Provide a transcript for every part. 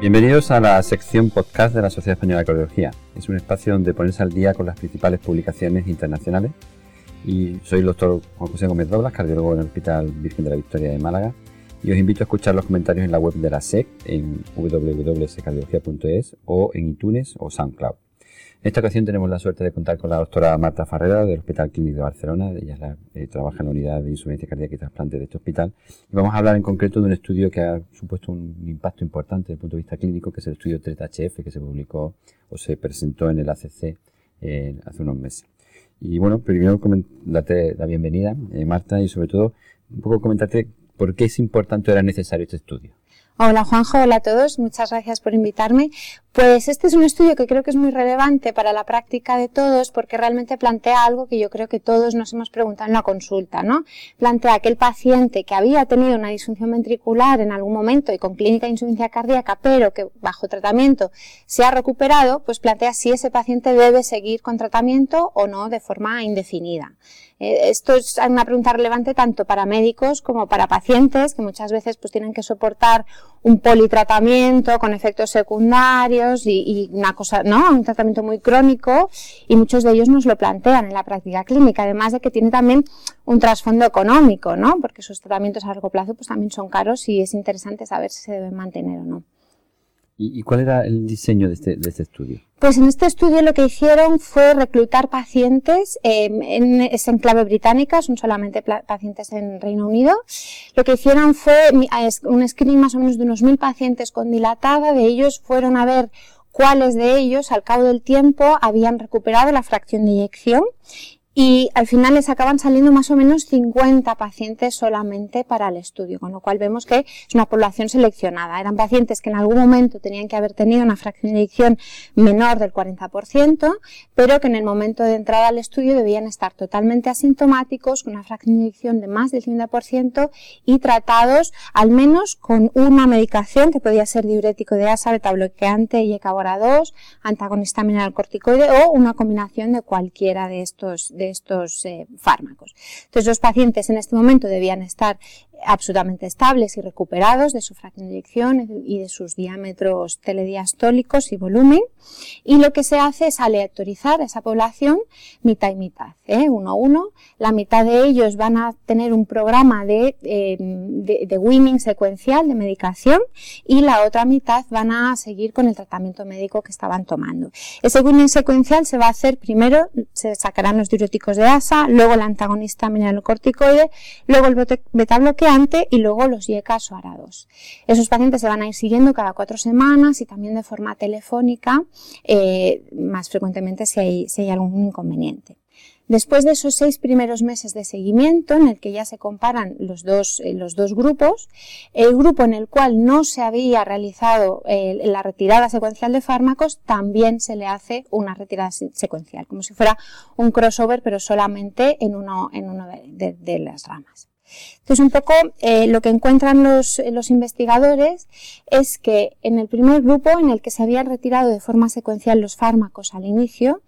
Bienvenidos a la sección podcast de la Sociedad Española de Cardiología. Es un espacio donde ponerse al día con las principales publicaciones internacionales. Y soy el doctor Juan José Gómez Doblas, cardiólogo en el Hospital Virgen de la Victoria de Málaga. Y os invito a escuchar los comentarios en la web de la SEC en www.cardiología.es o en iTunes o SoundCloud. En esta ocasión tenemos la suerte de contar con la doctora Marta Farrera del Hospital Clínico de Barcelona. Ella eh, trabaja en la unidad de insuficiencia cardíaca y trasplante de este hospital. Y vamos a hablar en concreto de un estudio que ha supuesto un impacto importante desde el punto de vista clínico, que es el estudio TRET-HF, que se publicó o se presentó en el ACC eh, hace unos meses. Y bueno, primero darte la bienvenida, eh, Marta, y sobre todo un poco comentarte por qué es importante o era necesario este estudio. Hola Juanjo, hola a todos, muchas gracias por invitarme. Pues este es un estudio que creo que es muy relevante para la práctica de todos porque realmente plantea algo que yo creo que todos nos hemos preguntado en la consulta, ¿no? Plantea que el paciente que había tenido una disfunción ventricular en algún momento y con clínica de insuficiencia cardíaca, pero que bajo tratamiento se ha recuperado, pues plantea si ese paciente debe seguir con tratamiento o no de forma indefinida. Eh, esto es una pregunta relevante tanto para médicos como para pacientes que muchas veces pues tienen que soportar un politratamiento con efectos secundarios y, una cosa, ¿no? Un tratamiento muy crónico y muchos de ellos nos lo plantean en la práctica clínica, además de que tiene también un trasfondo económico, ¿no? Porque esos tratamientos a largo plazo pues también son caros y es interesante saber si se deben mantener o no. ¿Y, cuál era el diseño de este, de este, estudio? Pues en este estudio lo que hicieron fue reclutar pacientes, em, en, es en clave británica, son solamente pacientes en Reino Unido. Lo que hicieron fue un screening más o menos de unos mil pacientes con dilatada, de ellos fueron a ver cuáles de ellos al cabo del tiempo habían recuperado la fracción de eyección y al final les acaban saliendo más o menos 50 pacientes solamente para el estudio, con lo cual vemos que es una población seleccionada. Eran pacientes que en algún momento tenían que haber tenido una fracción de eyección menor del 40%, pero que en el momento de entrada al estudio debían estar totalmente asintomáticos, con una fracción de eyección de más del 50% y tratados al menos con una medicación que podía ser diurético de asa, beta bloqueante y ecabora 2, antagonista mineral corticoide o una combinación de cualquiera de estos estos eh, fármacos. Entonces, los pacientes en este momento debían estar absolutamente estables y recuperados de su fracción de eyección y de sus diámetros telediastólicos y volumen. Y lo que se hace es aleatorizar a esa población mitad y mitad, ¿eh? uno a uno. La mitad de ellos van a tener un programa de, eh, de, winning secuencial de medicación y la otra mitad van a seguir con el tratamiento médico que estaban tomando. Ese winning secuencial se va a hacer primero, se sacarán los diuréticos de ASA, luego el antagonista mineralocorticoide, luego el beta y luego los YECAS o arados. Esos pacientes se van a ir siguiendo cada cuatro semanas y también de forma telefónica, eh, más frecuentemente si hay, si hay algún inconveniente. Después de esos seis primeros meses de seguimiento, en el que ya se comparan los dos, eh, los dos grupos, el grupo en el cual no se había realizado eh, la retirada secuencial de fármacos, también se le hace una retirada secuencial, como si fuera un crossover, pero solamente en uno, en uno de las ramas. Entonces, un poco eh, lo que encuentran los, los, investigadores es que en el primer grupo, en el que se habían retirado de forma secuencial los fármacos al inicio,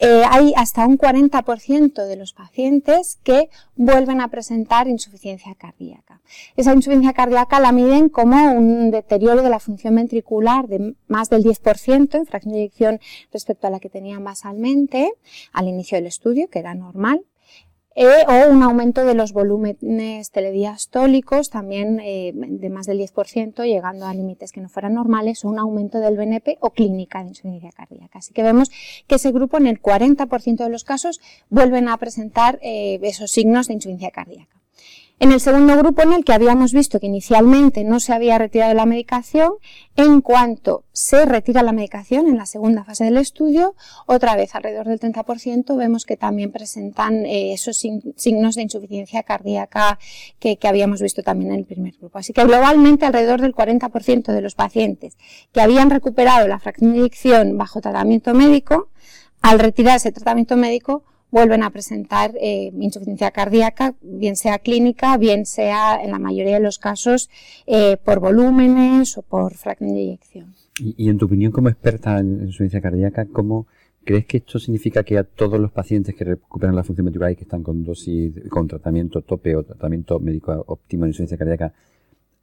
eh, hay hasta un 40% de los pacientes que vuelven a presentar insuficiencia cardíaca. Esa insuficiencia cardíaca la miden como un deterioro de la función ventricular de más del 10% en fracción de eyección respecto a la que tenían basalmente al inicio del estudio, que era normal. E, o un aumento de los volúmenes telediastólicos, también eh, de más del 10%, llegando a límites que no fueran normales, o un aumento del BNP o clínica de insuficiencia cardíaca. Así que vemos que ese grupo, en el 40% de los casos, vuelven a presentar eh, esos signos de insuficiencia cardíaca. En el segundo grupo, en el que habíamos visto que inicialmente no se había retirado la medicación, en cuanto se retira la medicación en la segunda fase del estudio, otra vez alrededor del 30% vemos que también presentan eh, esos signos de insuficiencia cardíaca que, habíamos visto también en el primer grupo. Así que globalmente alrededor del 40% de los pacientes que habían recuperado la fracción de bajo tratamiento médico, al retirar ese tratamiento médico, vuelven a presentar eh, insuficiencia cardíaca, bien sea clínica, bien sea en la mayoría de los casos eh, por volúmenes o por fracción de eyección. Y, en tu opinión como experta en, insuficiencia cardíaca, ¿cómo crees que esto significa que a todos los pacientes que recuperan la función ventricular y que están con dosis, con tratamiento tope o tratamiento médico óptimo en insuficiencia cardíaca,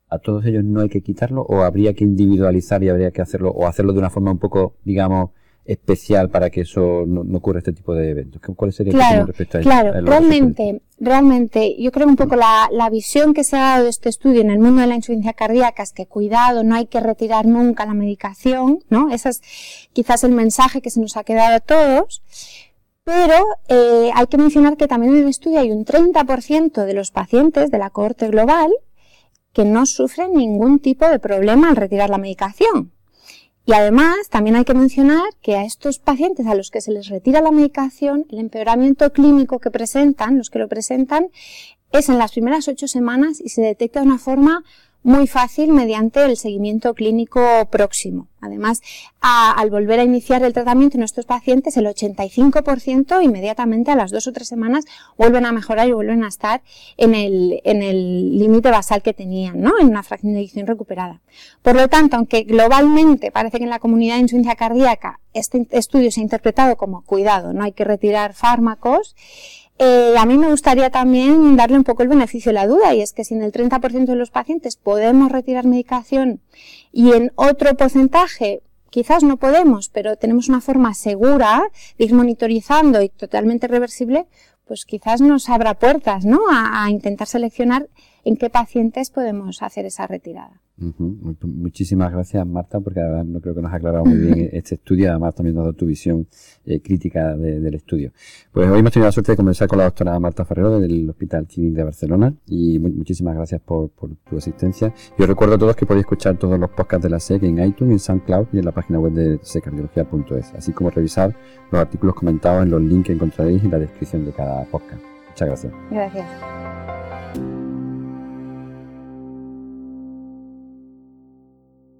a todos ellos no hay que quitarlo o habría que individualizar y habría que hacerlo o hacerlo de una forma un poco, digamos, especial para que eso no, ocurra este tipo de eventos? ¿Cuál sería claro, respecto a Claro, realmente, realmente, yo creo un poco la, la, visión que se ha dado de este estudio en el mundo de la insuficiencia cardíaca es que cuidado, no hay que retirar nunca la medicación, ¿no? Ese es quizás el mensaje que se nos ha quedado a todos. Pero eh, hay que mencionar que también en el estudio hay un 30% de los pacientes de la cohorte global que no sufren ningún tipo de problema al retirar la medicación. Y además, también hay que mencionar que a estos pacientes a los que se les retira la medicación, el empeoramiento clínico que presentan, los que lo presentan, es en las primeras ocho semanas y se detecta de una forma muy fácil mediante el seguimiento clínico próximo. Además, al volver a iniciar el tratamiento en estos pacientes, el 85% inmediatamente a las dos o tres semanas vuelven a mejorar y vuelven a estar en el en límite basal que tenían, ¿no? En una fracción de eyección recuperada. Por lo tanto, aunque globalmente parece que en la comunidad de insuficiencia cardíaca este estudio se ha interpretado como cuidado, no hay que retirar fármacos, eh, a mí me gustaría también darle un poco el beneficio de la duda y es que si en el 30% de los pacientes podemos retirar medicación y en otro porcentaje quizás no podemos, pero tenemos una forma segura de ir monitorizando y totalmente reversible, pues quizás nos abra puertas, ¿no? a intentar seleccionar en qué pacientes podemos hacer esa retirada. Muchísimas gracias, Marta, porque además no creo que nos ha aclarado muy bien este estudio, además también nos ha dado tu visión eh, crítica del estudio. Pues hoy hemos tenido la suerte de conversar con la doctora Marta Ferrero del Hospital Clínic de Barcelona y muchísimas gracias por, tu asistencia. Yo recuerdo a todos que podéis escuchar todos los podcasts de la SEC en iTunes, en SoundCloud y en la página web de secardiología.es, así como revisar los artículos comentados en los links que encontraréis en la descripción de cada podcast. Muchas gracias. Gracias.